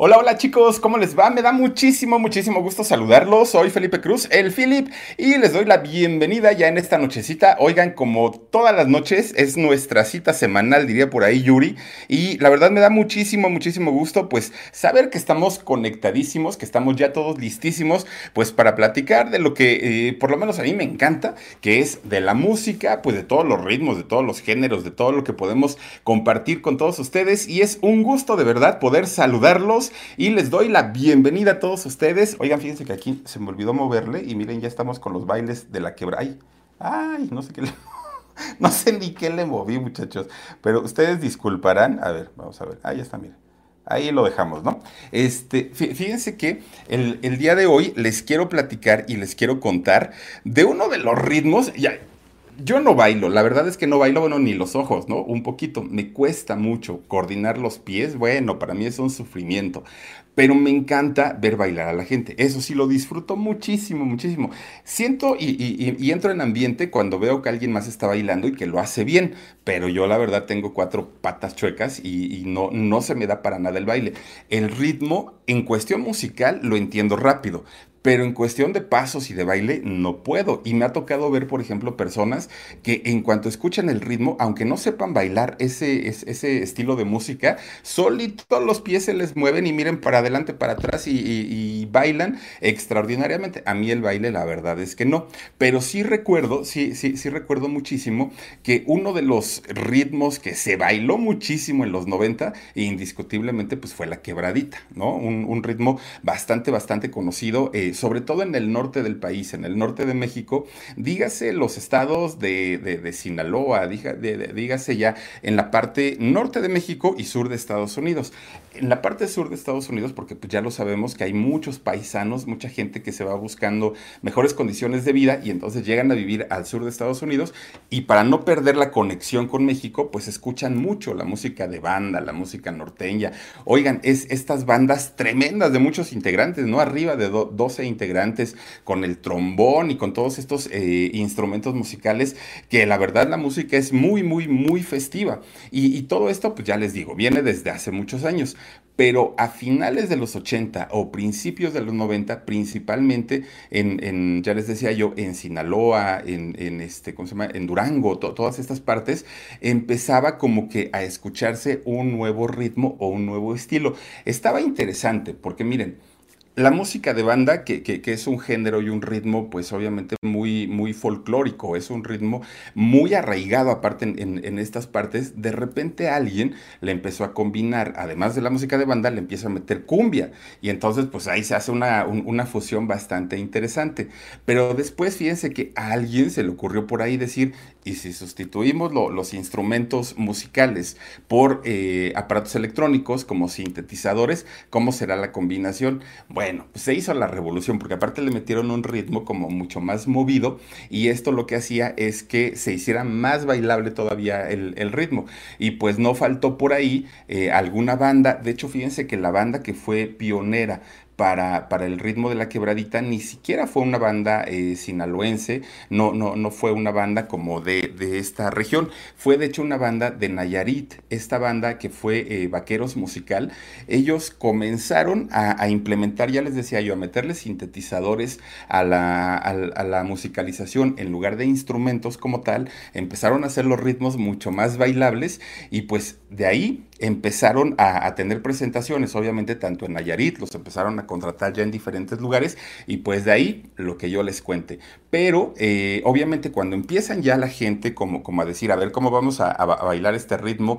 Hola, hola chicos, ¿cómo les va? Me da muchísimo, muchísimo gusto saludarlos. Soy Felipe Cruz, el Philip, y les doy la bienvenida ya en esta nochecita. Oigan, como todas las noches, es nuestra cita semanal, diría por ahí Yuri, y la verdad me da muchísimo, muchísimo gusto, pues, saber que estamos conectadísimos, que estamos ya todos listísimos, pues, para platicar de lo que, eh, por lo menos a mí me encanta, que es de la música, pues, de todos los ritmos, de todos los géneros, de todo lo que podemos compartir con todos ustedes, y es un gusto de verdad poder saludarlos y les doy la bienvenida a todos ustedes. Oigan, fíjense que aquí se me olvidó moverle y miren, ya estamos con los bailes de la quebra. Ay, ay, no sé qué le... No sé ni qué le moví, muchachos. Pero ustedes disculparán. A ver, vamos a ver. Ahí está, miren. Ahí lo dejamos, ¿no? Este, fíjense que el, el, día de hoy les quiero platicar y les quiero contar de uno de los ritmos. Ya, yo no bailo, la verdad es que no bailo, bueno, ni los ojos, ¿no? Un poquito, me cuesta mucho coordinar los pies, bueno, para mí es un sufrimiento, pero me encanta ver bailar a la gente, eso sí lo disfruto muchísimo, muchísimo. Siento y, entro en ambiente cuando veo que alguien más está bailando y que lo hace bien, pero yo la verdad tengo cuatro patas chuecas y, no, no se me da para nada el baile. El ritmo en cuestión musical lo entiendo rápido, pero en cuestión de pasos y de baile no puedo. Y me ha tocado ver, por ejemplo, personas que en cuanto escuchan el ritmo, aunque no sepan bailar ese, ese estilo de música, solito los pies se les mueven y miren para adelante, para atrás y, bailan extraordinariamente. A mí el baile, la verdad es que no. Pero sí recuerdo, sí, sí, sí recuerdo muchísimo que uno de los ritmos que se bailó muchísimo en los 90, indiscutiblemente, pues fue la quebradita, ¿no? Un, ritmo bastante, bastante conocido. Eh, sobre todo en el norte del país, en el norte de México, dígase los estados de, Sinaloa, dígase ya en la parte norte de México y sur de Estados Unidos. En la parte sur de Estados Unidos, porque pues ya lo sabemos que hay muchos paisanos, mucha gente que se va buscando mejores condiciones de vida y entonces llegan a vivir al sur de Estados Unidos y para no perder la conexión con México, pues escuchan mucho la música de banda, la música norteña. Oigan, es estas bandas tremendas de muchos integrantes, ¿no? Arriba de 12 integrantes con el trombón y con todos estos eh, instrumentos musicales que la verdad la música es muy, muy, muy festiva. Y, todo esto, pues ya les digo, viene desde hace muchos años pero a finales de los 80 o principios de los 90, principalmente en, ya les decía yo, en Sinaloa, en, este, ¿cómo se llama? en Durango, todas estas partes, empezaba como que a escucharse un nuevo ritmo o un nuevo estilo. Estaba interesante, porque miren, la música de banda, que, es un género y un ritmo, pues obviamente muy, muy folclórico, es un ritmo muy arraigado aparte en, estas partes, de repente alguien le empezó a combinar, además de la música de banda, le empieza a meter cumbia. Y entonces, pues ahí se hace una, una fusión bastante interesante. Pero después, fíjense que a alguien se le ocurrió por ahí decir, y si sustituimos los instrumentos musicales por eh, aparatos electrónicos como sintetizadores, ¿cómo será la combinación? Bueno, pues se hizo la revolución porque aparte le metieron un ritmo como mucho más movido y esto lo que hacía es que se hiciera más bailable todavía el, ritmo. Y pues no faltó por ahí eh, alguna banda, de hecho fíjense que la banda que fue pionera para, para, el ritmo de la quebradita, ni siquiera fue una banda eh, sinaloense, no, no, no fue una banda como de, esta región, fue de hecho una banda de Nayarit, esta banda que fue eh, Vaqueros Musical, ellos comenzaron a, implementar, ya les decía yo, a meterle sintetizadores a la, a la musicalización en lugar de instrumentos como tal, empezaron a hacer los ritmos mucho más bailables y pues de ahí empezaron a, tener presentaciones, obviamente tanto en Nayarit, los empezaron a contratar ya en diferentes lugares y pues de ahí lo que yo les cuente. Pero eh, obviamente cuando empiezan ya la gente como, como a decir, a ver cómo vamos a, bailar este ritmo,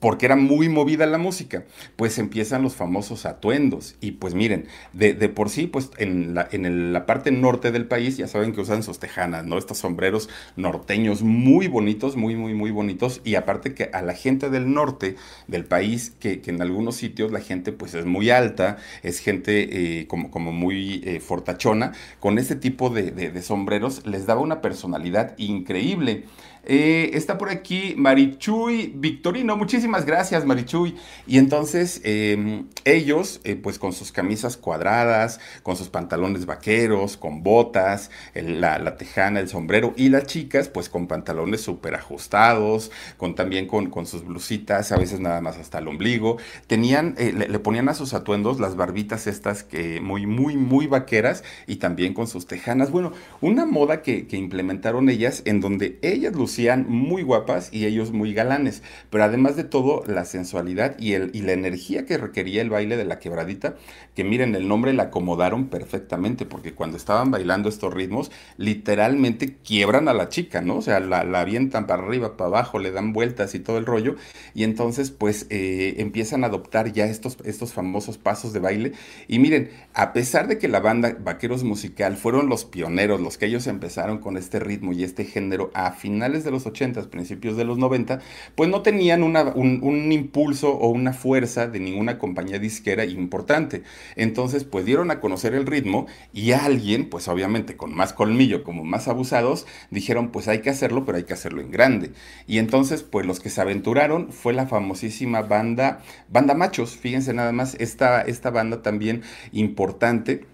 porque era muy movida la música, pues empiezan los famosos atuendos. Y pues miren, de, por sí, pues en la, en la parte norte del país ya saben que usan sus tejanas, ¿no? Estos sombreros norteños muy bonitos, muy, muy, muy bonitos. Y aparte que a la gente del norte, del país, que, en algunos sitios la gente pues es muy alta, es gente eh, como, como muy eh, fortachona, con este tipo de sombreros les daba una personalidad increíble. Eh, está por aquí Marichuy Victorino. Muchísimas gracias, Marichuy. Y entonces em, ellos, eh, pues con sus camisas cuadradas, con sus pantalones vaqueros, con botas, la, tejana, el sombrero. Y las chicas, pues con pantalones súper ajustados, con también con, con, sus blusitas, a veces nada más hasta el ombligo. Tenían, eh, le, ponían a sus atuendos las barbitas estas que muy, muy, muy vaqueras y también con sus tejanas. Bueno, una moda que, que implementaron ellas en donde ellas muy guapas y ellos muy galanes. Pero además de todo, la sensualidad y, el, y la energía que requería el baile de la quebradita, que miren, el nombre la acomodaron perfectamente, porque cuando estaban bailando estos ritmos, literalmente quiebran a la chica, ¿no? O sea, la, la avientan para arriba, para abajo, le dan vueltas y todo el rollo. Y entonces, pues, eh, empiezan a adoptar ya estos, estos famosos pasos de baile. Y miren, a pesar de que la banda Vaqueros Musical fueron los pioneros, los que ellos empezaron con este ritmo y este género a finales de los 80, principios de los 90, pues no tenían un, un, impulso o una fuerza de ninguna compañía disquera importante. Entonces, pues dieron a conocer el ritmo y alguien, pues obviamente con más colmillo, como más abusados, dijeron, pues hay que hacerlo, pero hay que hacerlo en grande. Y entonces, pues los que se aventuraron fue la famosísima banda, Banda Machos, fíjense nada más, esta, esta banda también importante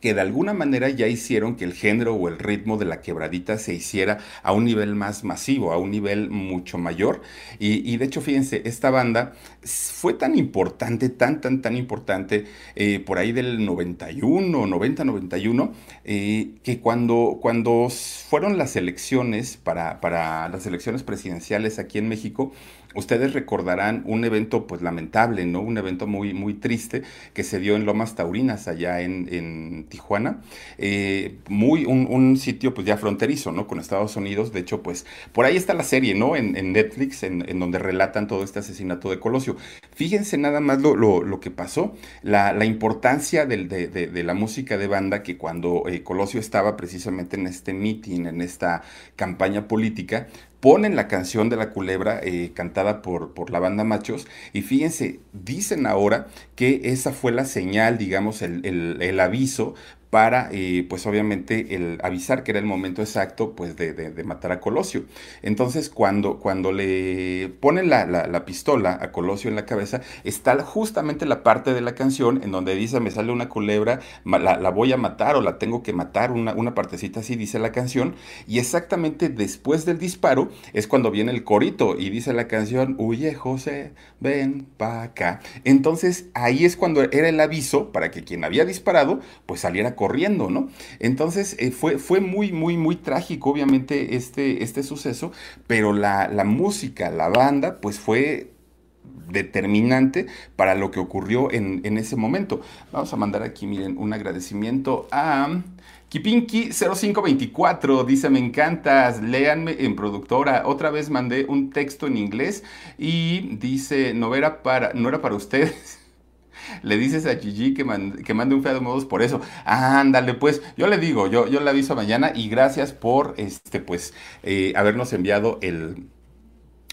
que de alguna manera ya hicieron que el género o el ritmo de la quebradita se hiciera a un nivel más masivo, a un nivel mucho mayor. Y, de hecho, fíjense, esta banda fue tan importante, tan, tan, tan importante, eh, por ahí del 91, 90, 91, que cuando, cuando fueron las elecciones para, para las elecciones presidenciales aquí en México, Ustedes recordarán un evento pues lamentable, ¿no? Un evento muy, muy triste que se dio en Lomas Taurinas, allá en, Tijuana. Eh, muy, un, sitio pues ya fronterizo, ¿no? Con Estados Unidos. De hecho, pues por ahí está la serie, ¿no? En, Netflix, en, donde relatan todo este asesinato de Colosio. Fíjense nada más lo, que pasó, la, importancia de, la música de banda que cuando eh, Colosio estaba precisamente en este meeting, en esta campaña política, ponen la canción de la culebra eh, cantada por, por, la banda Machos y fíjense, dicen ahora que esa fue la señal, digamos, el, el, el aviso para, eh, pues obviamente, el avisar que era el momento exacto, pues, de, matar a Colosio. Entonces, cuando, cuando le ponen la, pistola a Colosio en la cabeza, está justamente la parte de la canción en donde dice, me sale una culebra, la, voy a matar o la tengo que matar, una, una partecita así, dice la canción, y exactamente después del disparo es cuando viene el corito y dice la canción, huye José, ven pa' acá. Entonces, ahí es cuando era el aviso para que quien había disparado, pues saliera corriendo, ¿no? Entonces eh, fue, fue muy, muy, muy trágico, obviamente, este, este suceso, pero la, música, la banda, pues fue determinante para lo que ocurrió en, ese momento. Vamos a mandar aquí, miren, un agradecimiento a Kipinki0524. Dice, me encantas, léanme en productora. Otra vez mandé un texto en inglés y dice, no era para, no era para ustedes. Le dices a Gigi que, mande un feo de modos por eso. ándale, pues, yo le digo, yo, yo le aviso mañana y gracias por, este, pues, eh, habernos enviado el,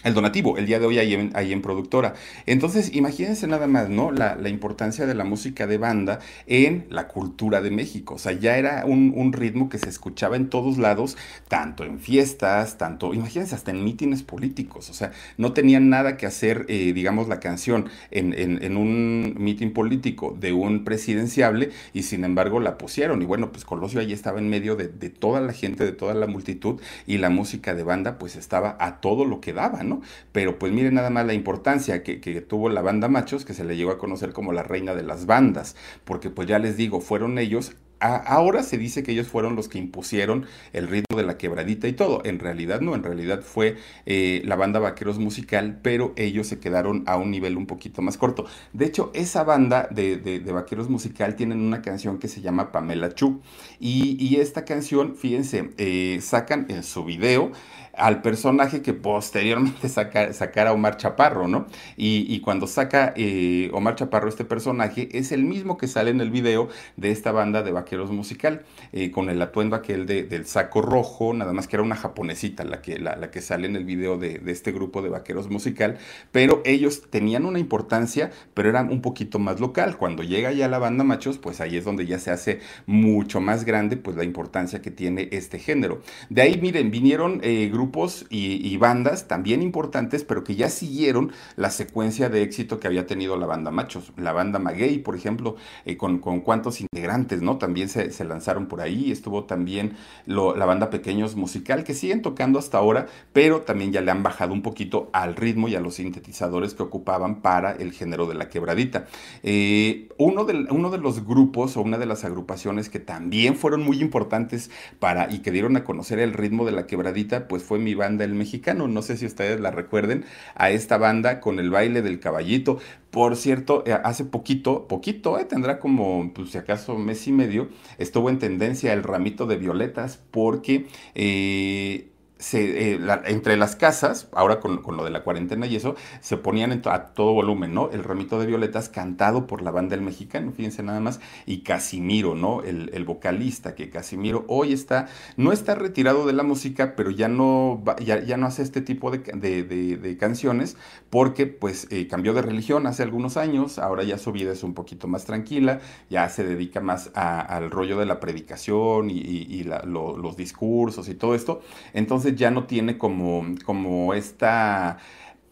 el donativo el día de hoy ahí en, ahí en productora. Entonces, imagínense nada más, ¿no? La, importancia de la música de banda en la cultura de México. O sea, ya era un, ritmo que se escuchaba en todos lados, tanto en fiestas, tanto, imagínense, hasta en mítines políticos. O sea, no tenían nada que hacer, eh, digamos, la canción en, un mítin político de un presidenciable y sin embargo la pusieron. Y bueno, pues Colosio ahí estaba en medio de, de toda la gente, de toda la multitud y la música de banda pues estaba a todo lo que daba, ¿no? Pero pues miren nada más la importancia que, tuvo la banda Machos, que se le llegó a conocer como la reina de las bandas, porque pues ya les digo, fueron ellos ahora se dice que ellos fueron los que impusieron el ritmo de la quebradita y todo. En realidad no, en realidad fue eh, la banda Vaqueros Musical, pero ellos se quedaron a un nivel un poquito más corto. De hecho, esa banda de, Vaqueros Musical tienen una canción que se llama Pamela Chu. Y, esta canción, fíjense, eh, sacan en su video al personaje que posteriormente saca, sacara Omar Chaparro, ¿no? Y, cuando saca eh, Omar Chaparro este personaje, es el mismo que sale en el video de esta banda de vaqueros Musical, eh, con el atuendo aquel del saco rojo, nada más que era una japonesita la que, la, que sale en el video de, este grupo de Vaqueros Musical, pero ellos tenían una importancia, pero eran un poquito más local. Cuando llega ya la banda Machos, pues ahí es donde ya se hace mucho más grande pues la importancia que tiene este género. De ahí, miren, vinieron eh, grupos y, bandas también importantes, pero que ya siguieron la secuencia de éxito que había tenido la banda Machos. La banda Maguey, por ejemplo, eh, con, con cuántos integrantes, ¿no? También se, lanzaron por ahí. Estuvo también la banda Pequeños Musical, que siguen tocando hasta ahora, pero también ya le han bajado un poquito al ritmo y a los sintetizadores que ocupaban para el género de la quebradita. Eh, uno, de, uno de los grupos o una de las agrupaciones que también fueron muy importantes para y que dieron a conocer el ritmo de la quebradita, pues fue mi banda El Mexicano. No sé si ustedes la recuerden, a esta banda con el baile del caballito. Por cierto, eh, hace poquito, poquito, eh, tendrá como, pues si acaso mes y medio, estuvo en tendencia el ramito de violetas porque... Eh, se, eh, entre las casas, ahora con, lo de la cuarentena y eso, se ponían a todo volumen, ¿no? El ramito de violetas cantado por la banda del mexicano, fíjense nada más, y Casimiro, ¿no? El, vocalista, que Casimiro hoy está, no está retirado de la música, pero ya no, ya, ya no hace este tipo de, de, canciones, porque pues eh, cambió de religión hace algunos años, ahora ya su vida es un poquito más tranquila, ya se dedica más al rollo de la predicación y, los discursos y todo esto, entonces ya no tiene como, como esta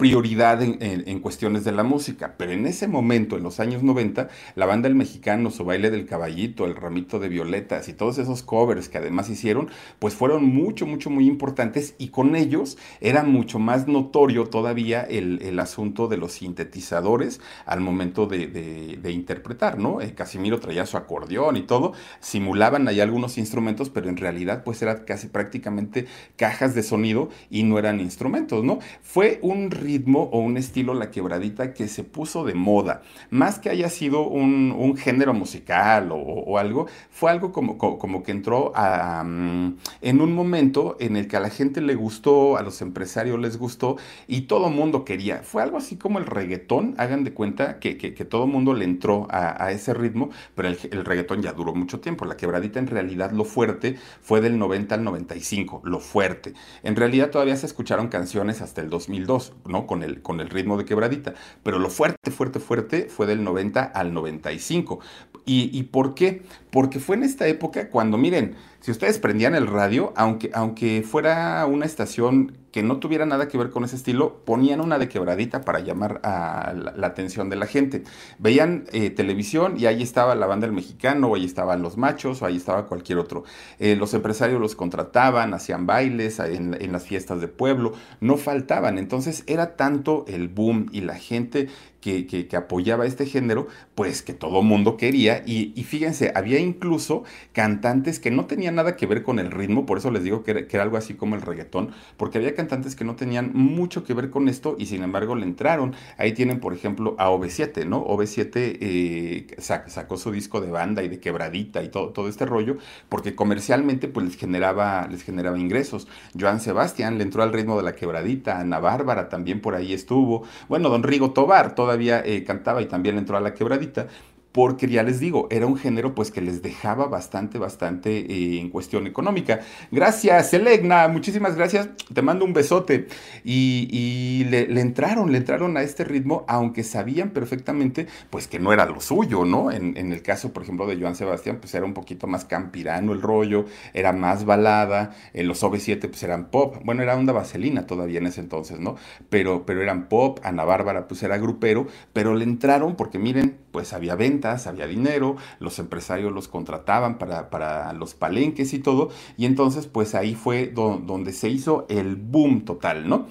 prioridad en, cuestiones de la música. Pero en ese momento, en los años 90, la banda El Mexicano, su baile del caballito, el ramito de violetas y todos esos covers que además hicieron, pues fueron mucho, mucho, muy importantes y con ellos era mucho más notorio todavía el, asunto de los sintetizadores al momento de, interpretar, ¿no? Eh, Casimiro traía su acordeón y todo, simulaban ahí algunos instrumentos, pero en realidad pues era casi prácticamente cajas de sonido y no eran instrumentos, ¿no? Fue un ritmo o un estilo, la quebradita, que se puso de moda. Más que haya sido un, género musical o, algo, fue algo como, como, que entró mm, en un momento en el que a la gente le gustó, a los empresarios les gustó y todo mundo quería. Fue algo así como el reggaetón, hagan de cuenta que, que, todo mundo le entró a, ese ritmo, pero el, el reggaetón ya duró mucho tiempo. La quebradita en realidad lo fuerte fue del 90 al 95, lo fuerte. En realidad todavía se escucharon canciones hasta el 2002, Con el, con el ritmo de quebradita. Pero lo fuerte, fuerte, fuerte fue del 90 al 95. ¿Y, y por qué? Porque fue en esta época cuando, miren, si ustedes prendían el radio, aunque, aunque fuera una estación que no tuviera nada que ver con ese estilo, ponían una de quebradita para llamar a la, atención de la gente. Veían eh, televisión y ahí estaba la banda del mexicano, o ahí estaban los machos, o ahí estaba cualquier otro. Eh, los empresarios los contrataban, hacían bailes en, las fiestas de pueblo, no faltaban. Entonces era tanto el boom y la gente que, que, apoyaba este género, pues que todo mundo quería. Y, fíjense, había incluso cantantes que no tenían nada que ver con el ritmo, por eso les digo que era, algo así como el reggaetón, porque había cantantes que no tenían mucho que ver con esto y sin embargo le entraron. Ahí tienen, por ejemplo, a OV7, ¿no? OV7 eh, sacó su disco de banda y de quebradita y todo, este rollo, porque comercialmente pues les generaba, les generaba ingresos. Joan Sebastián le entró al ritmo de la quebradita, Ana Bárbara también por ahí estuvo. Bueno, don Rigo Tobar, toda todavía eh, cantaba y también entró a la quebradita porque ya les digo, era un género pues que les dejaba bastante, bastante eh, en cuestión económica. Gracias, Elegna, muchísimas gracias, te mando un besote. Y, le, entraron, le entraron a este ritmo, aunque sabían perfectamente pues que no era lo suyo, ¿no? En, el caso, por ejemplo, de Joan Sebastián, pues era un poquito más campirano el rollo, era más balada, en los OV7 pues eran pop, bueno, era onda vaselina todavía en ese entonces, ¿no? Pero, pero eran pop, Ana Bárbara pues era grupero, pero le entraron porque miren, pues había venta había dinero, los empresarios los contrataban para, los palenques y todo, y entonces pues ahí fue donde se hizo el boom total, ¿no?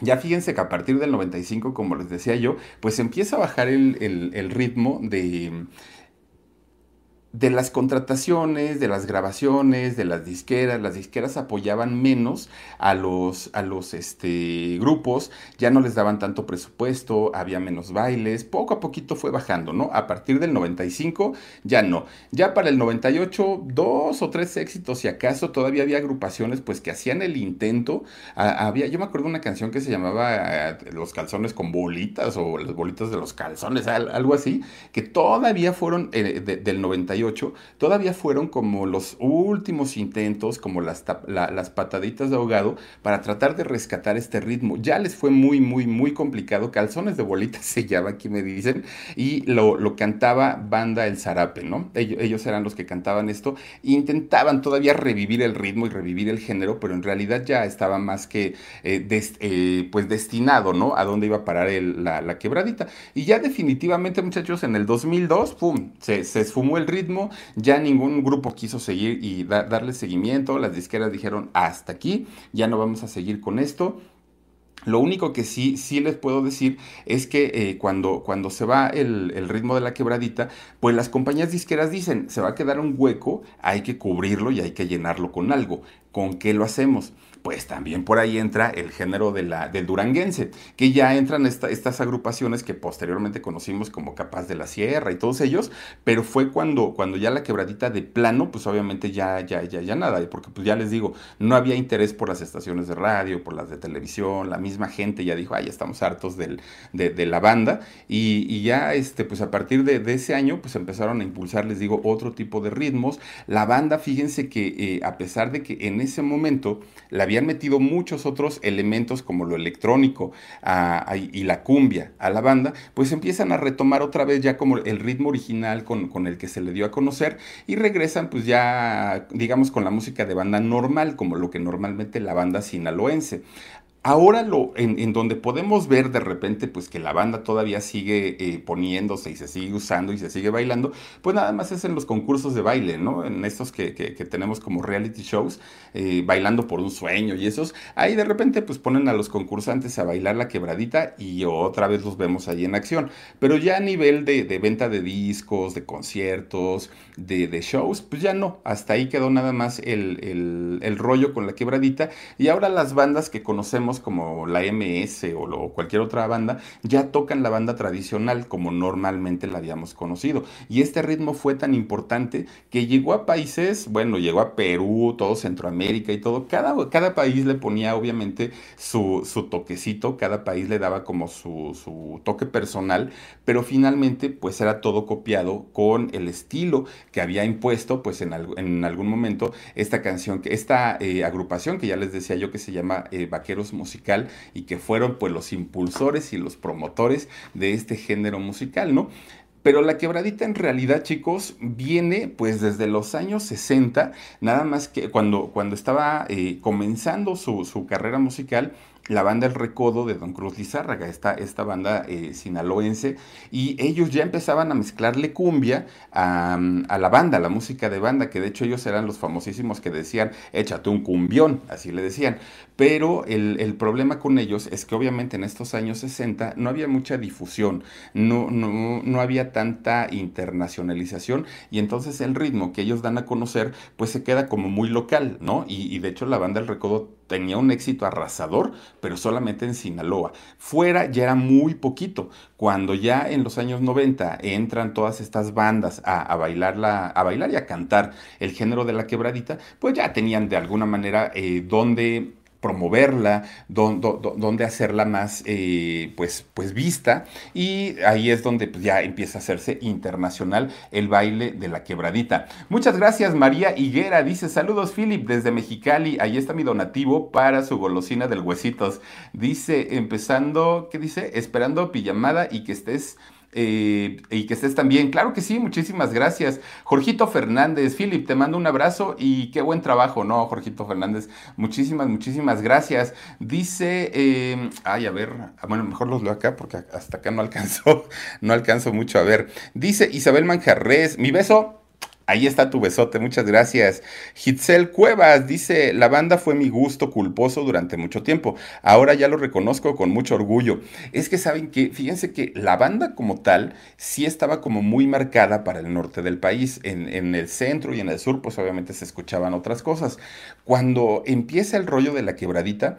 Ya fíjense que a partir del 95, como les decía yo, pues empieza a bajar el ritmo de de las contrataciones, de las grabaciones, de las disqueras, las disqueras apoyaban menos a los, a los este, grupos, ya no les daban tanto presupuesto, había menos bailes, poco a poquito fue bajando, ¿no? A partir del 95 ya no. Ya para el 98, dos o tres éxitos, si acaso, todavía había agrupaciones pues que hacían el intento. había, yo me acuerdo de una canción que se llamaba eh, Los calzones con bolitas o las bolitas de los calzones, algo así, que todavía fueron eh, del 98 18, todavía fueron como los últimos intentos, como las, pataditas de ahogado, para tratar de rescatar este ritmo. Ya les fue muy, muy, muy complicado. Calzones de bolita se llama, aquí me dicen, y lo, cantaba Banda El Zarape, ¿no? Ellos, eran los que cantaban esto, intentaban todavía revivir el ritmo y revivir el género, pero en realidad ya estaba más que eh, eh, pues destinado, ¿no? A dónde iba a parar la, quebradita. Y ya definitivamente, muchachos, en el 2002, ¡pum! Se esfumó el ritmo, ya ningún grupo quiso seguir y darle seguimiento, las disqueras dijeron hasta aquí, ya no vamos a seguir con esto. Lo único que sí, sí les puedo decir es que eh, cuando, cuando se va el, el, ritmo de la quebradita, pues las compañías disqueras dicen, se va a quedar un hueco, hay que cubrirlo y hay que llenarlo con algo. ¿Con qué lo hacemos? Pues también por ahí entra el género de la, del duranguense, que ya entran estas agrupaciones que posteriormente conocimos como Capaz de la Sierra y todos ellos, pero fue cuando, cuando ya la quebradita de plano, pues obviamente ya, ya, ya, ya nada, porque pues ya les digo, no había interés por las estaciones de radio, por las de televisión, la misma gente ya dijo, ay, estamos hartos del, de, la banda, y, ya, este, pues a partir de, ese año, pues empezaron a impulsar, les digo, otro tipo de ritmos. La banda, fíjense que eh, a pesar de que en ese momento la había han metido muchos otros elementos como lo electrónico y la cumbia a la banda, pues empiezan a retomar otra vez ya como el ritmo original con, con, el que se le dio a conocer y regresan pues ya digamos con la música de banda normal, como lo que normalmente la banda sinaloense. Ahora lo, en, donde podemos ver de repente pues que la banda todavía sigue eh, poniéndose y se sigue usando y se sigue bailando, pues nada más es en los concursos de baile, ¿no? En estos que, tenemos como reality shows, eh, bailando por un sueño y esos, ahí de repente pues ponen a los concursantes a bailar la quebradita y otra vez los vemos ahí en acción. Pero ya a nivel de, venta de discos, de conciertos, de, shows, pues ya no, hasta ahí quedó nada más el rollo con la quebradita y ahora las bandas que conocemos como la MS o, cualquier otra banda, ya tocan la banda tradicional como normalmente la habíamos conocido. Y este ritmo fue tan importante que llegó a países, bueno, llegó a Perú, todo Centroamérica y todo. Cada, cada país le ponía obviamente su, toquecito, cada país le daba como su, su toque personal, pero finalmente pues era todo copiado con el estilo que había impuesto pues en, en algún momento esta canción, esta eh, agrupación que ya les decía yo que se llama eh, Vaqueros y que fueron pues los impulsores y los promotores de este género musical, ¿no? Pero la quebradita en realidad, chicos, viene pues desde los años 60, nada más que cuando, cuando estaba eh, comenzando su, su, carrera musical, la banda El Recodo de Don Cruz Lizárraga, esta, esta banda eh, sinaloense, y ellos ya empezaban a mezclarle cumbia a, la banda, la música de banda, que de hecho ellos eran los famosísimos que decían, échate un cumbión, así le decían. Pero el, el, problema con ellos es que obviamente en estos años 60 no había mucha difusión, no, no, no había tanta internacionalización, y entonces el ritmo que ellos dan a conocer, pues se queda como muy local, ¿no? Y, y de hecho la banda El Recodo tenía un éxito arrasador, pero solamente en Sinaloa. Fuera ya era muy poquito. Cuando ya en los años 90 entran todas estas bandas a, bailar, a bailar y a cantar el género de la quebradita, pues ya tenían de alguna manera eh, donde promoverla, dónde hacerla más eh, pues, pues vista y ahí es donde pues, ya empieza a hacerse internacional el baile de la quebradita. Muchas gracias María Higuera, dice saludos Philip desde Mexicali, ahí está mi donativo para su golosina del huesitos. Dice empezando, ¿qué dice? Esperando pijamada y que estés eh, y que estés también. Claro que sí, muchísimas gracias. Jorgito Fernández, Philip, te mando un abrazo y qué buen trabajo, ¿no? Jorgito Fernández, muchísimas, muchísimas gracias. Dice, em, ay, a ver, ah, bueno, mejor los leo acá porque hasta acá no alcanzo, no alcanzo mucho a ver. Dice Isabel Manjarres, mi beso Ahí está tu besote, muchas gracias. Hitzel Cuevas dice, la banda fue mi gusto culposo durante mucho tiempo. Ahora ya lo reconozco con mucho orgullo. Es que saben que, fíjense que la banda como tal sí estaba como muy marcada para el norte del país. En, en el centro y en el sur, pues obviamente se escuchaban otras cosas. Cuando empieza el rollo de la quebradita,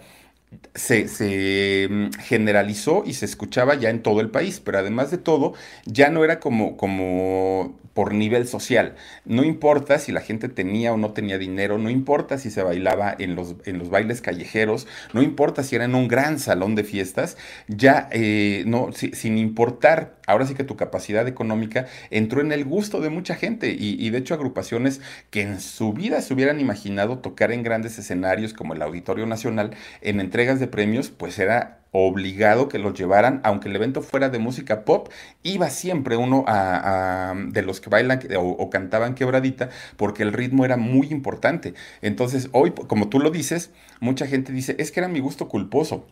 se, mm, generalizó y se escuchaba ya en todo el país, pero además de todo, ya no era como, como por nivel social. No importa si la gente tenía o no tenía dinero, no importa si se bailaba en los, en los bailes callejeros, no importa si era en un gran salón de fiestas, ya eh, no, sin importar ahora sí que tu capacidad económica entró en el gusto de mucha gente y, de hecho agrupaciones que en su vida se hubieran imaginado tocar en grandes escenarios como el Auditorio Nacional en entregas de premios, pues era obligado que los llevaran, aunque el evento fuera de música pop, iba siempre uno a, de los que bailan o, o, cantaban quebradita, porque el ritmo era muy importante. Entonces, hoy, como tú lo dices, mucha gente dice, es que era mi gusto culposo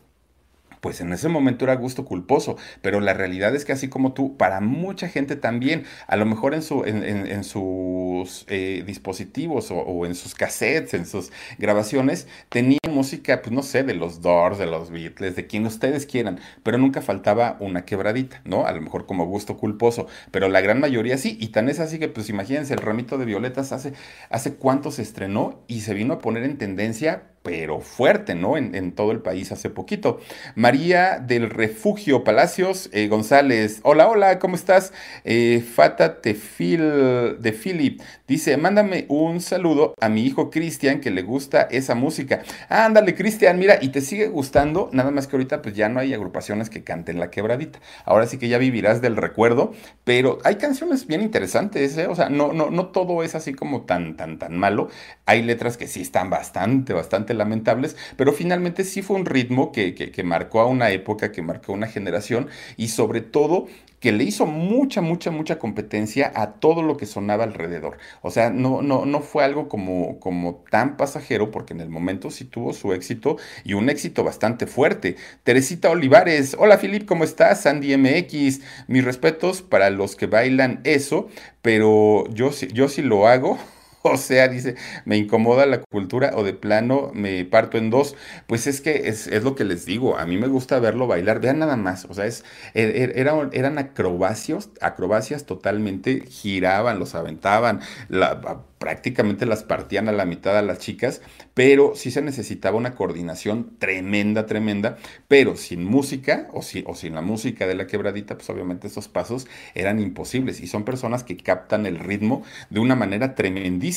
pues en ese momento era gusto culposo, pero la realidad es que así como tú, para mucha gente también, a lo mejor en, su, en, sus eh, dispositivos o, en sus cassettes, en sus grabaciones, tenía música, pues no sé, de los Doors, de los Beatles, de quien ustedes quieran, pero nunca faltaba una quebradita, ¿no? A lo mejor como gusto culposo, pero la gran mayoría sí, y tan es así que, pues imagínense, el ramito de violetas hace, hace cuánto se estrenó y se vino a poner en tendencia pero fuerte, ¿no? En, todo el país hace poquito. María del Refugio Palacios eh, González. Hola, hola, ¿cómo estás? Eh, Fata Tefil de Philip dice: Mándame un saludo a mi hijo Cristian que le gusta esa música. ándale, Cristian, mira, y te sigue gustando, nada más que ahorita pues ya no hay agrupaciones que canten la quebradita. Ahora sí que ya vivirás del recuerdo, pero hay canciones bien interesantes, ¿eh? O sea, no, no, no todo es así como tan, tan, tan malo. Hay letras que sí están bastante, bastante lamentables, pero finalmente sí fue un ritmo que, que, marcó a una época, que marcó una generación y sobre todo que le hizo mucha, mucha, mucha competencia a todo lo que sonaba alrededor. O sea, no, no, no fue algo como, como tan pasajero, porque en el momento sí tuvo su éxito y un éxito bastante fuerte. Teresita Olivares, hola Filip, ¿cómo estás? Sandy MX, mis respetos para los que bailan eso, pero yo, yo sí lo hago O sea, dice, me incomoda la cultura o de plano me parto en dos. Pues es que es, lo que les digo, a mí me gusta verlo bailar, vean nada más, o sea, es, er, er, era, eran acrobacias, acrobacias totalmente, giraban, los aventaban, prácticamente las partían a la mitad a las chicas, pero sí se necesitaba una coordinación tremenda, tremenda, pero sin música o, o sin la música de la quebradita, pues obviamente esos pasos eran imposibles y son personas que captan el ritmo de una manera tremendísima.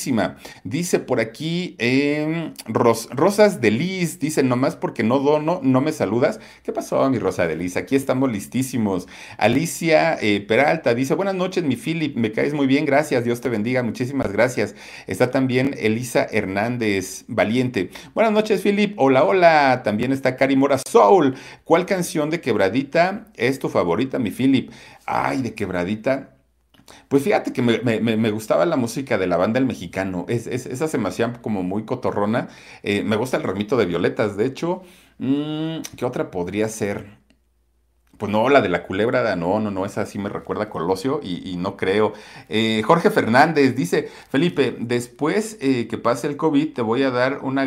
Dice por aquí eh, Rosas de Liz, dice, nomás porque no dono, no me saludas. ¿Qué pasó, mi Rosa de Liz? Aquí estamos listísimos. Alicia eh, Peralta dice, buenas noches, mi Philip, me caes muy bien, gracias, Dios te bendiga, muchísimas gracias. Está también Elisa Hernández Valiente. Buenas noches, Philip. Hola, hola. También está Cari Mora Soul. ¿Cuál canción de Quebradita es tu favorita, mi Philip? Ay, de Quebradita. Pues fíjate que me, gustaba la música de la banda El Mexicano. Es, esa se me hacía como muy cotorrona. Eh, me gusta el ramito de violetas. De hecho, mm, ¿qué otra podría ser? Pues no, la de la culebra, no, no, no, esa sí me recuerda a Colosio y, no creo. Eh, Jorge Fernández dice, Felipe, después eh, que pase el COVID te voy a dar un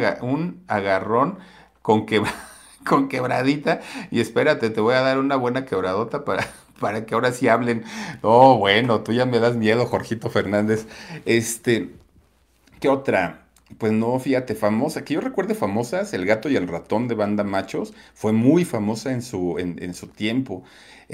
agarrón con, con quebradita y espérate, te voy a dar una buena quebradota para, para que ahora sí hablen. Oh, bueno, tú ya me das miedo, Jorgito Fernández. Este, ¿qué otra? Pues no, fíjate, famosa, que yo recuerde famosas, El gato y el ratón de banda machos, fue muy famosa en su, en, en su tiempo.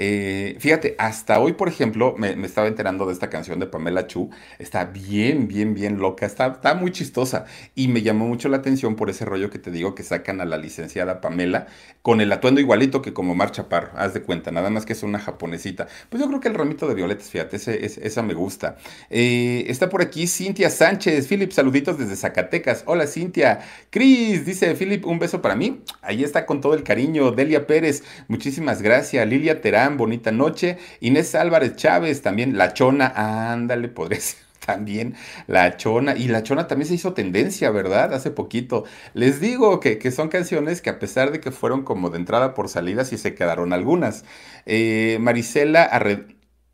Eh, fíjate, hasta hoy, por ejemplo, me, estaba enterando de esta canción de Pamela Chu. Está bien, bien, bien loca. Está, está muy chistosa. Y me llamó mucho la atención por ese rollo que te digo que sacan a la licenciada Pamela con el atuendo igualito que como Marcha Chaparro. Haz de cuenta, nada más que es una japonesita. Pues yo creo que el ramito de violetas, fíjate, esa me gusta. Eh, está por aquí Cintia Sánchez. Philip, saluditos desde Zacatecas. Hola, Cintia. Cris, dice Philip, un beso para mí. Ahí está con todo el cariño. Delia Pérez, muchísimas gracias. Lilia Terán bonita noche. Inés Álvarez Chávez, también La Chona, ándale, podría ser también La Chona. Y La Chona también se hizo tendencia, ¿verdad? Hace poquito. Les digo que, que son canciones que a pesar de que fueron como de entrada por salida, sí se quedaron algunas. Eh, Marisela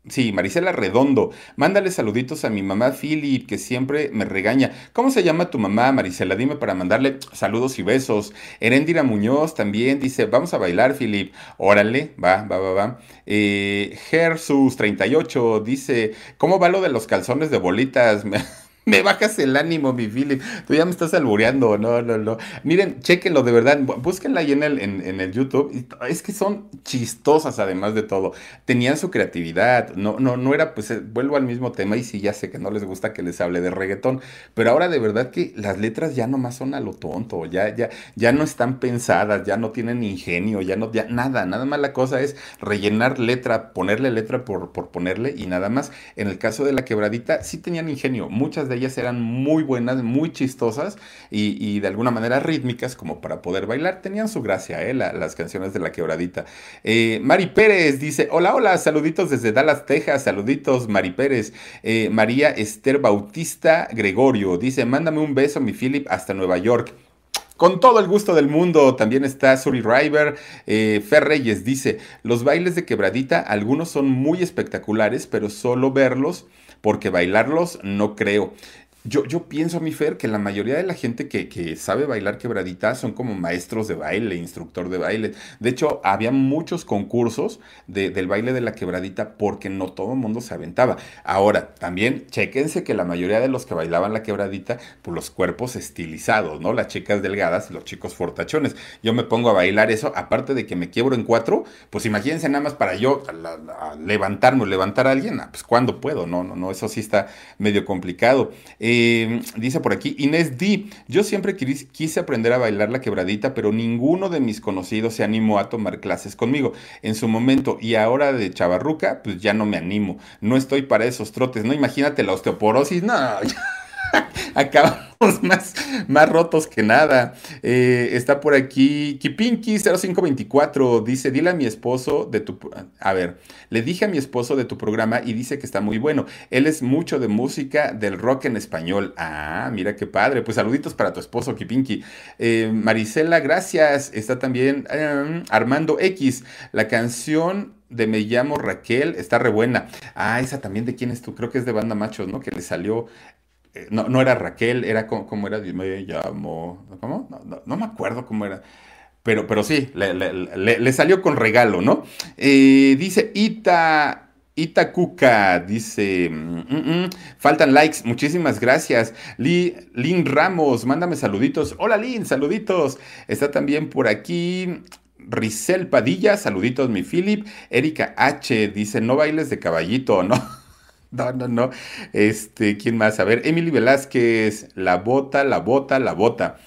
Sí, Marisela Redondo. Mándale saluditos a mi mamá Philip, que siempre me regaña. ¿Cómo se llama tu mamá, Marisela? Dime para mandarle saludos y besos. Erendira Muñoz también dice, vamos a bailar, Philip. Órale, va, va, va, va. Eh, Gersus38 dice, ¿cómo va lo de los calzones de bolitas? me bajas el ánimo, mi Philip. Tú ya me estás albureando. No, no, no. Miren, chequenlo de verdad. Búsquenla ahí en el, en, el YouTube. Es que son chistosas, además de todo. Tenían su creatividad. No, no, no era, pues, eh, vuelvo al mismo tema. Y sí, ya sé que no les gusta que les hable de reggaetón. Pero ahora de verdad que las letras ya nomás son a lo tonto. Ya, ya, ya no están pensadas, ya no tienen ingenio, ya no, ya nada. Nada más la cosa es rellenar letra, ponerle letra por, por ponerle y nada más. En el caso de la quebradita, sí tenían ingenio. Muchas de ellas eran muy buenas, muy chistosas y, de alguna manera rítmicas como para poder bailar. Tenían su gracia, ¿eh? las canciones de la quebradita. Eh, Mari Pérez dice, hola, hola, saluditos desde Dallas, Texas, saluditos, Mari Pérez. Eh, María Esther Bautista Gregorio dice, mándame un beso, mi Philip, hasta Nueva York. Con todo el gusto del mundo, también está Suri River. Eh, Fer Reyes dice, los bailes de quebradita, algunos son muy espectaculares, pero solo verlos porque bailarlos no creo. Yo, yo pienso, mi Fer, que la mayoría de la gente que, sabe bailar quebradita son como maestros de baile, instructor de baile. De hecho, había muchos concursos del baile de la quebradita porque no todo el mundo se aventaba. Ahora, también, chequense que la mayoría de los que bailaban la quebradita, pues los cuerpos estilizados, ¿no? Las chicas delgadas los chicos fortachones. Yo me pongo a bailar eso, aparte de que me quiebro en cuatro, pues imagínense nada más para yo levantarme o levantar a alguien, ah, pues cuando puedo, no, no, no, eso sí está medio complicado. Eh, Em, dice por aquí, Inés D. Yo siempre quise aprender a bailar la quebradita, pero ninguno de mis conocidos se animó a tomar clases conmigo en su momento. Y ahora de chavarruca, pues ya no me animo. No estoy para esos trotes, ¿no? Imagínate la osteoporosis, no. Acabamos más, más rotos que nada. Eh, está por aquí Kipinki0524. Dice: Dile a mi esposo de tu. A ver, le dije a mi esposo de tu programa y dice que está muy bueno. Él es mucho de música del rock en español. Ah, mira qué padre. Pues saluditos para tu esposo, Kipinki. Eh, Marisela, gracias. Está también em, Armando X. La canción de Me llamo Raquel está re buena. Ah, esa también de quién es tú, creo que es de Banda Machos, ¿no? Que le salió no, no, era Raquel, era como, era, me llamo, ¿cómo? No, me acuerdo cómo era. Pero, pero sí, le, salió con regalo, ¿no? Eh, dice Ita, Ita Cuca, dice, mm, mm, mm, faltan likes, muchísimas gracias. Lin Ramos, mándame saluditos. Hola Lin, saluditos. Está también por aquí Risel Padilla, saluditos mi Philip. Erika H dice, no bailes de caballito, ¿no? No, no, no. Este, ¿quién más? A ver, Emily Velázquez, la bota, la bota, la bota.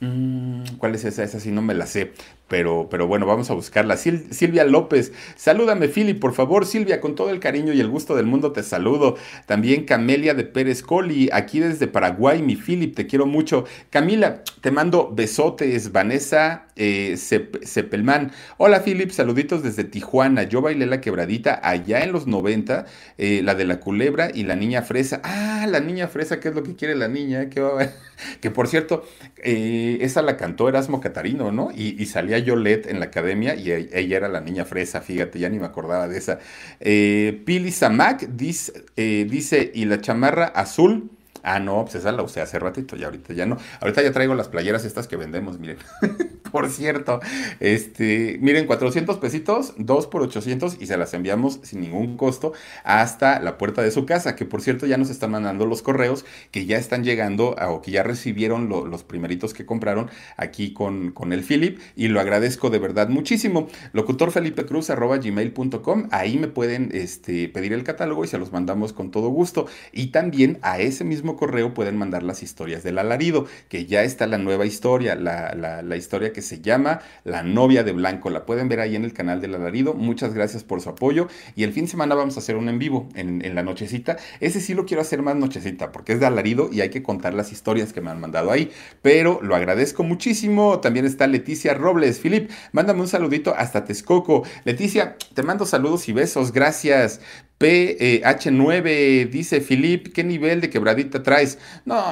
Mm, ¿Cuál es esa? Esa sí no me la sé pero, pero bueno, vamos a buscarla. Silvia López, salúdame, Philip, por favor. Silvia, con todo el cariño y el gusto del mundo te saludo. También Camelia de Pérez Coli, aquí desde Paraguay, mi Philip, te quiero mucho. Camila, te mando besotes. Vanessa eh, Cepelman, hola, Philip, saluditos desde Tijuana. Yo bailé la quebradita allá en los 90, eh, la de la culebra y la niña fresa. Ah, la niña fresa, ¿qué es lo que quiere la niña? Que por cierto, eh, esa la cantó Erasmo Catarino, ¿no? Y, y salía Yolette en la academia y e, ella era la niña fresa, fíjate, ya ni me acordaba de esa. Eh, Pili Samac dice, eh, dice, y la chamarra azul. Ah, no, pues esa la usé hace ratito, ya ahorita ya no. Ahorita ya traigo las playeras estas que vendemos, miren. por cierto, este, miren, 400 pesitos, 2 por 800 y se las enviamos sin ningún costo hasta la puerta de su casa, que por cierto ya nos están mandando los correos que ya están llegando o que ya recibieron los primeritos que compraron aquí con, con el Philip y lo agradezco de verdad muchísimo. Locutor Felipe Cruz arroba gmail.com, ahí me pueden este, pedir el catálogo y se los mandamos con todo gusto. Y también a ese mismo correo pueden mandar las historias del alarido, que ya está la nueva historia, la, la, la historia que se llama La novia de Blanco. La pueden ver ahí en el canal del alarido. Muchas gracias por su apoyo. Y el fin de semana vamos a hacer un en vivo en, la nochecita. Ese sí lo quiero hacer más nochecita porque es de alarido y hay que contar las historias que me han mandado ahí. Pero lo agradezco muchísimo. También está Leticia Robles. Filip, mándame un saludito hasta Texcoco. Leticia, te mando saludos y besos. Gracias. PH9 eh, dice Filip, ¿qué nivel de quebradita traes? No,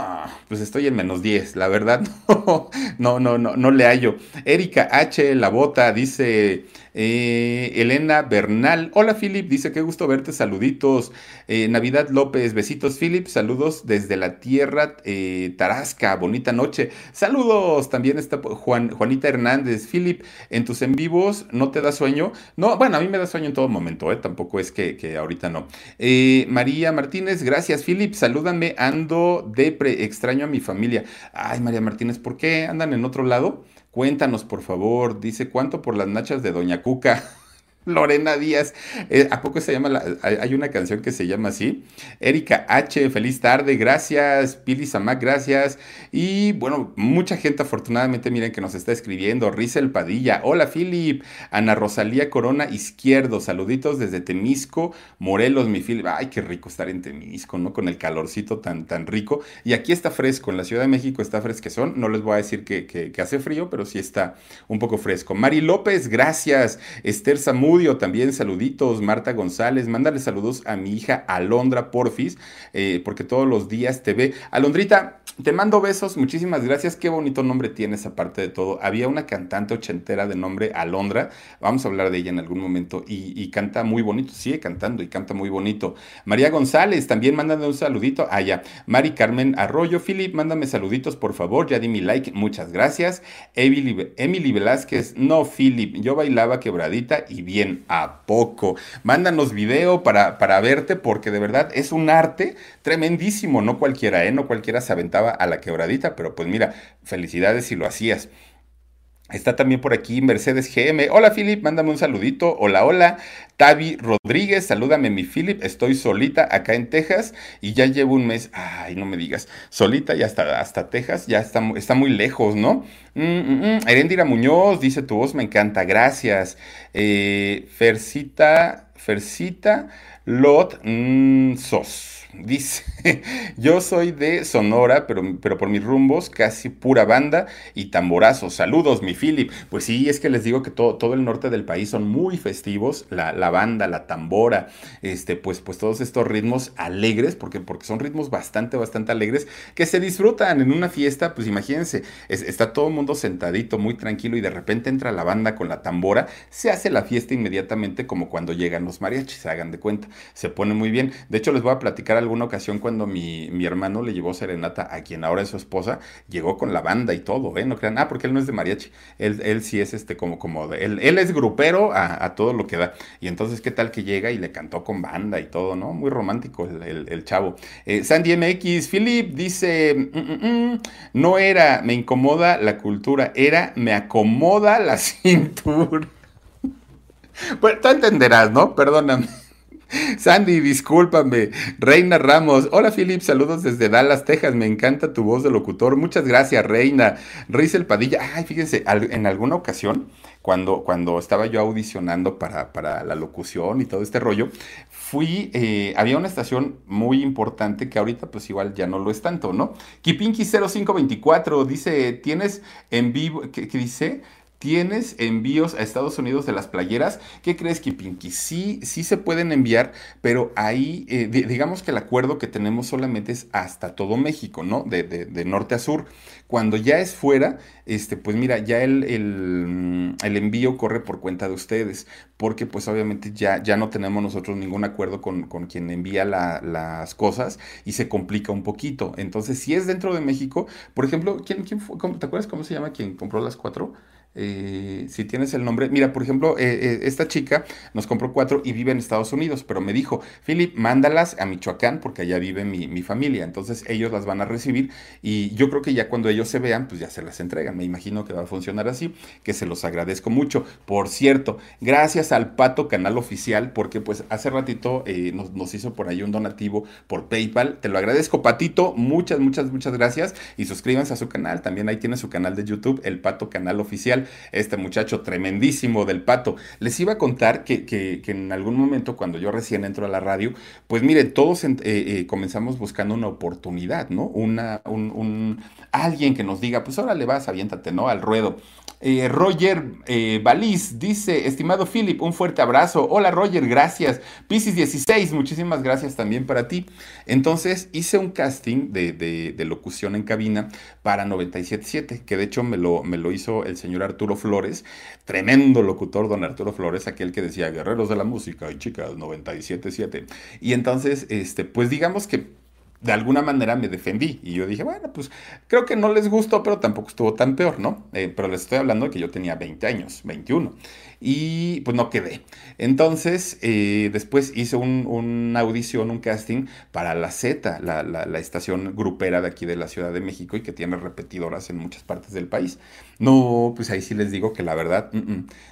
pues estoy en menos 10, la verdad, no, no, no, no, no le hallo. Erika H, la bota, dice Eh, Elena Bernal, hola Philip, dice qué gusto verte, saluditos. Eh, Navidad López, besitos Philip, saludos desde la tierra eh, Tarasca, bonita noche. Saludos, también está Juan, Juanita Hernández. Philip, en tus en vivos, ¿no te da sueño? No, bueno, a mí me da sueño en todo momento, tampoco es que, ahorita no. María Martínez, gracias Philip, salúdame, ando depre, extraño a mi familia. Ay, María Martínez, ¿por qué andan en otro lado? Cuéntanos, por favor. Dice, ¿cuánto por las nachas de Doña Cuca? Lorena Díaz. Eh, ¿A poco se llama? La, hay una canción que se llama así. Erika H, feliz tarde, gracias. Pili Samac, gracias. Y bueno, mucha gente afortunadamente, miren que nos está escribiendo. Rizel Padilla, hola Philip. Ana Rosalía Corona Izquierdo, saluditos desde Temisco, Morelos, mi Philip. Ay, qué rico estar en Temisco, ¿no? Con el calorcito tan, tan rico. Y aquí está fresco, en la Ciudad de México está fresquezón. No les voy a decir que, hace frío, pero sí está un poco fresco. Mari López, gracias. Esther También saluditos. Marta González, mándale saludos a mi hija Alondra Porfis, eh, porque todos los días te ve. Alondrita, te mando besos, muchísimas gracias. Qué bonito nombre tienes, aparte de todo. Había una cantante ochentera de nombre Alondra, vamos a hablar de ella en algún momento, y, canta muy bonito, sigue cantando y canta muy bonito. María González, también mándame un saludito. allá. Ah, Mari Carmen Arroyo, Philip, mándame saluditos, por favor. Ya di mi like, muchas gracias. Emily, Emily Velázquez, no, Philip, yo bailaba quebradita y bien a poco. Mándanos video para, para verte porque de verdad es un arte tremendísimo. No cualquiera, ¿eh? No cualquiera se aventaba a la quebradita, pero pues mira, felicidades si lo hacías. Está también por aquí Mercedes GM. Hola Philip, mándame un saludito. Hola, hola. Tavi Rodríguez, salúdame mi Philip. Estoy solita acá en Texas y ya llevo un mes. Ay, no me digas. Solita y hasta, hasta Texas ya está, está muy lejos, ¿no? Mm, mm, mm. Erendira Muñoz dice tu voz me encanta. Gracias. Eh, Fercita, Fercita Lot Sos. Dice, yo soy de Sonora, pero, pero por mis rumbos casi pura banda y tamborazo. Saludos, mi Philip. Pues sí, es que les digo que todo, todo el norte del país son muy festivos, la, la, banda, la tambora, este, pues, pues todos estos ritmos alegres, porque, porque son ritmos bastante, bastante alegres, que se disfrutan en una fiesta, pues imagínense, está todo el mundo sentadito, muy tranquilo, y de repente entra la banda con la tambora, se hace la fiesta inmediatamente como cuando llegan los mariachis, se hagan de cuenta, se pone muy bien. De hecho, les voy a platicar alguna ocasión cuando mi, mi, hermano le llevó serenata a quien ahora es su esposa, llegó con la banda y todo, ¿eh? No crean, ah, porque él no es de mariachi, él, él sí es este como, como, él, él es grupero a, todo lo que da. Y entonces, ¿qué tal que llega y le cantó con banda y todo, ¿no? Muy romántico el, chavo. Eh, Sandy MX, Philip dice, mm, mm, mm, no era, me incomoda la cultura, era, me acomoda la cintura. Pues tú entenderás, ¿no? Perdóname. Sandy, discúlpame. Reina Ramos. Hola, Philip. Saludos desde Dallas, Texas. Me encanta tu voz de locutor. Muchas gracias, Reina. Rizel Padilla. Ay, fíjense, en alguna ocasión, cuando, cuando estaba yo audicionando para, para la locución y todo este rollo, fui, eh, había una estación muy importante que ahorita pues igual ya no lo es tanto, ¿no? Kipinki 0524 dice, tienes en vivo, ¿qué, qué dice? Tienes envíos a Estados Unidos de las playeras. ¿Qué crees, Kipinki? Sí, sí se pueden enviar, pero ahí, eh, digamos que el acuerdo que tenemos solamente es hasta todo México, ¿no? De, de, norte a sur. Cuando ya es fuera, este, pues mira, ya el, el, el, envío corre por cuenta de ustedes, porque pues obviamente ya, ya no tenemos nosotros ningún acuerdo con, con quien envía las cosas y se complica un poquito. Entonces, si es dentro de México, por ejemplo, ¿quién, quién ¿te acuerdas cómo se llama quien compró las cuatro? Eh, si tienes el nombre, mira, por ejemplo, eh, eh, esta chica nos compró cuatro y vive en Estados Unidos, pero me dijo, Philip, mándalas a Michoacán porque allá vive mi, mi, familia, entonces ellos las van a recibir y yo creo que ya cuando ellos se vean, pues ya se las entregan, me imagino que va a funcionar así, que se los agradezco mucho. Por cierto, gracias al Pato Canal Oficial, porque pues hace ratito nos, nos hizo por ahí un donativo por PayPal, te lo agradezco, Patito, muchas, muchas, muchas gracias. Y suscríbanse a su canal, también ahí tiene su canal de YouTube, el Pato Canal Oficial este muchacho tremendísimo del pato. Les iba a contar que, en algún momento, cuando yo recién entro a la radio, pues miren, todos eh, eh, comenzamos buscando una oportunidad, ¿no? Una, un, alguien que nos diga, pues ahora le vas, aviéntate, ¿no? Al ruedo. Eh, Roger Baliz dice, estimado Philip, un fuerte abrazo. Hola Roger, gracias. Piscis 16, muchísimas gracias también para ti. Entonces hice un casting de, de, locución en cabina para 977, que de hecho me lo, me lo hizo el señor Arturo Flores, tremendo locutor don Arturo Flores, aquel que decía Guerreros de la Música y chicas 97.7. Y entonces, este, pues digamos que de alguna manera me defendí. Y yo dije, bueno, pues creo que no les gustó, pero tampoco estuvo tan peor, ¿no? Eh, pero les estoy hablando de que yo tenía 20 años, 21 y pues no quedé. Entonces, eh, después hice una audición, un casting para la Z, la, estación grupera de aquí de la Ciudad de México y que tiene repetidoras en muchas partes del país. No, pues ahí sí les digo que la verdad,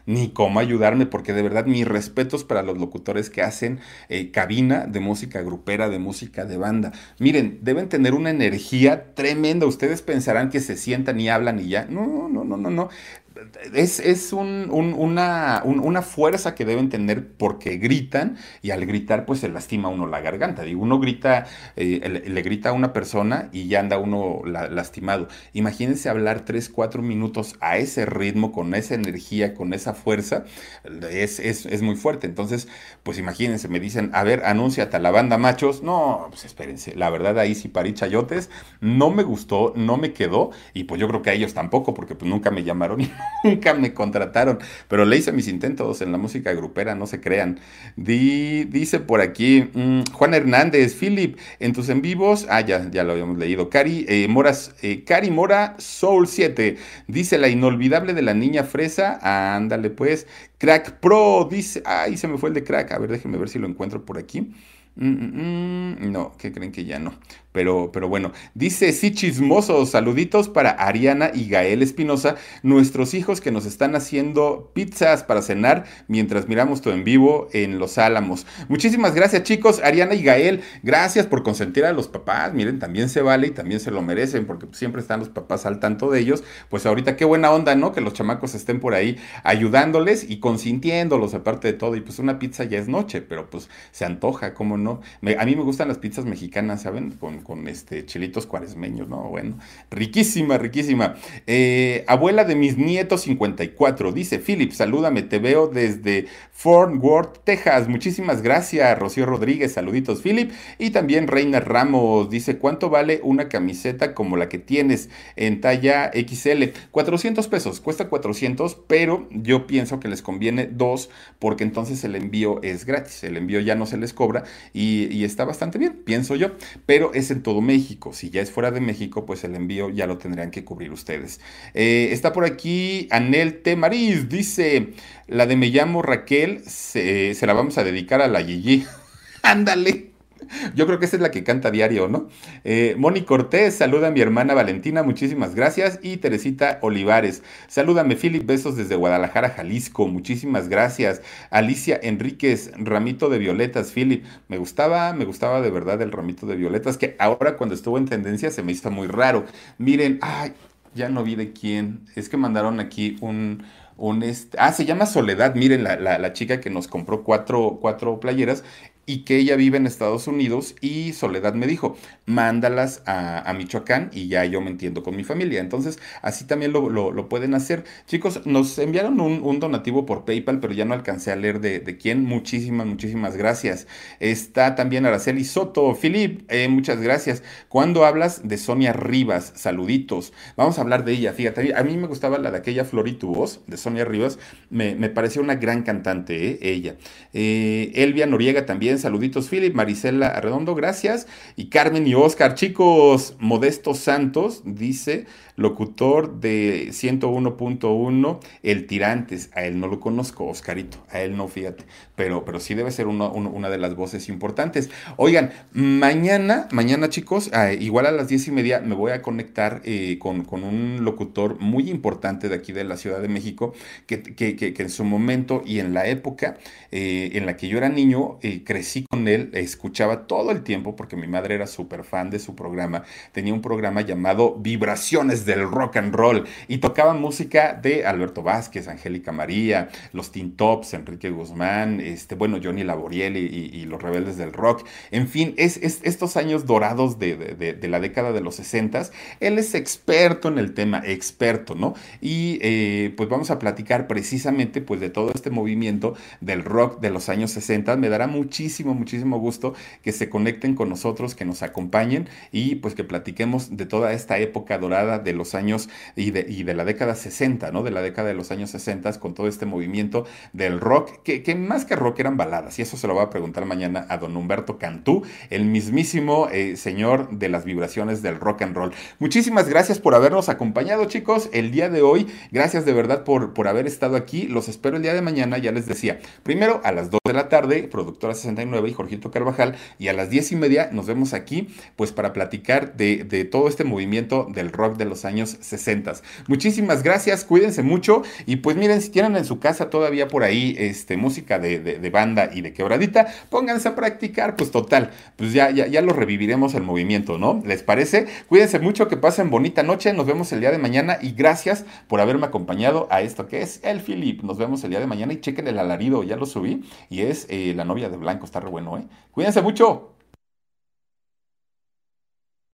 ni cómo ayudarme, porque de verdad mis respetos para los locutores que hacen eh, cabina de música grupera, de música de banda. Miren, deben tener una energía tremenda. Ustedes pensarán que se sientan y hablan y ya. No, no, no, no, no es, una, una, fuerza que deben tener porque gritan y al gritar pues se lastima uno la garganta. Digo, uno grita, eh, le, grita a una persona y ya anda uno lastimado. Imagínense hablar 3, 4 minutos a ese ritmo, con esa energía, con esa fuerza, es, es, muy fuerte. Entonces, pues imagínense, me dicen, a ver, anúnciate a la banda machos. No, pues espérense, la verdad ahí sí parí chayotes, no me gustó, no me quedó y pues yo creo que a ellos tampoco porque pues nunca me llamaron nunca me contrataron, pero le hice mis intentos en la música grupera, no se crean. dice por aquí mm, Juan Hernández, Philip, en tus en vivos, ah, ya, ya lo habíamos leído. Cari, eh, Moras, eh, Cari Mora, Soul 7, dice la inolvidable de la niña fresa, ándale pues. Crack Pro, dice, ay, se me fue el de crack, a ver, déjenme ver si lo encuentro por aquí. Mm, mm, no, ¿qué creen que ya no? Pero, pero bueno, dice sí chismoso, saluditos para Ariana y Gael Espinosa, nuestros hijos que nos están haciendo pizzas para cenar mientras miramos todo en vivo en Los Álamos. Muchísimas gracias chicos, Ariana y Gael, gracias por consentir a los papás, miren, también se vale y también se lo merecen porque siempre están los papás al tanto de ellos, pues ahorita qué buena onda, ¿no? Que los chamacos estén por ahí ayudándoles y consintiéndolos aparte de todo y pues una pizza ya es noche, pero pues se antoja, ¿cómo no? a mí me gustan las pizzas mexicanas, ¿saben? Con, con este chilitos cuaresmeños, ¿no? Bueno, riquísima, riquísima. Eh, abuela de mis nietos 54, dice Philip, salúdame, te veo desde Fort Worth, Texas. Muchísimas gracias, Rocío Rodríguez, saluditos, Philip. Y también Reina Ramos dice, ¿cuánto vale una camiseta como la que tienes en talla XL? 400 pesos, cuesta 400, pero yo pienso que les conviene dos porque entonces el envío es gratis, el envío ya no se les cobra y, y está bastante bien, pienso yo, pero es todo México. Si ya es fuera de México, pues el envío ya lo tendrían que cubrir ustedes. Eh, está por aquí Anel T. Mariz, dice, la de Me llamo Raquel, se, se la vamos a dedicar a la Gigi. Ándale. Yo creo que esa es la que canta diario, ¿no? Eh, Moni Cortés, saluda a mi hermana Valentina, muchísimas gracias. Y Teresita Olivares, salúdame, Philip, besos desde Guadalajara, Jalisco, muchísimas gracias. Alicia Enríquez, ramito de violetas, Philip, me gustaba, me gustaba de verdad el ramito de violetas, que ahora cuando estuvo en tendencia se me hizo muy raro. Miren, ay, ya no vi de quién, es que mandaron aquí un un este, ah, se llama Soledad, miren, la, la, la, chica que nos compró cuatro, cuatro playeras, y que ella vive en Estados Unidos y Soledad me dijo, mándalas a, Michoacán y ya yo me entiendo con mi familia. Entonces, así también lo, pueden hacer. Chicos, nos enviaron un, donativo por PayPal, pero ya no alcancé a leer de, quién. Muchísimas, muchísimas gracias. Está también Araceli Soto. Filip, eh, muchas gracias. Cuando hablas de Sonia Rivas, saluditos. Vamos a hablar de ella. Fíjate, a mí me gustaba la de aquella Flor y tu voz, de Sonia Rivas. Me, me pareció una gran cantante, eh, ella. Eh, Elvia Noriega también Saluditos, Philip, Marisela Arredondo, gracias. Y Carmen y Oscar, chicos, Modesto Santos dice, locutor de 101.1, El Tirantes. A él no lo conozco, Oscarito, a él no, fíjate, pero, pero sí debe ser una de las voces importantes. Oigan, mañana, mañana chicos, igual a las diez y media me voy a conectar eh, con, un locutor muy importante de aquí de la Ciudad de México, que, que, en su momento y en la época eh, en la que yo era niño, eh, crecí con él, escuchaba todo el tiempo, porque mi madre era súper fan de su programa, tenía un programa llamado Vibraciones del rock and roll y tocaba música de Alberto Vázquez, Angélica María, los Teen Tops, Enrique Guzmán, este, bueno, Johnny Laboriel y, los Rebeldes del Rock. En fin, es, estos años dorados de, la década de los 60, él es experto en el tema, experto, ¿no? Y eh, pues vamos a platicar precisamente pues de todo este movimiento del rock de los años 60. Me dará muchísimo muchísimo, gusto que se conecten con nosotros, que nos acompañen y pues que platiquemos de toda esta época dorada de los años y de, y de la década 60, ¿no? De la década de los años 60 con todo este movimiento del rock, que, más que rock eran baladas y eso se lo voy a preguntar mañana a don Humberto Cantú, el mismísimo eh, señor de las vibraciones del rock and roll. Muchísimas gracias por habernos acompañado chicos el día de hoy, gracias de verdad por, por haber estado aquí, los espero el día de mañana, ya les decía, primero a las 2 de la tarde, Productora 69 y Jorgito Carvajal, y a las 10 y media nos vemos aquí, pues para platicar de, de todo este movimiento del rock de los años 60. Muchísimas gracias, cuídense mucho y pues miren, si tienen en su casa todavía por ahí este, música de, de, banda y de quebradita, pónganse a practicar, pues total, pues ya, ya, ya lo reviviremos el movimiento, ¿no? ¿Les parece? Cuídense mucho, que pasen bonita noche, nos vemos el día de mañana y gracias por haberme acompañado a esto que es el Philip. Nos vemos el día de mañana y chequen el alarido, ya lo subí y es eh, la novia de Blanco, está re bueno, ¿eh? Cuídense mucho.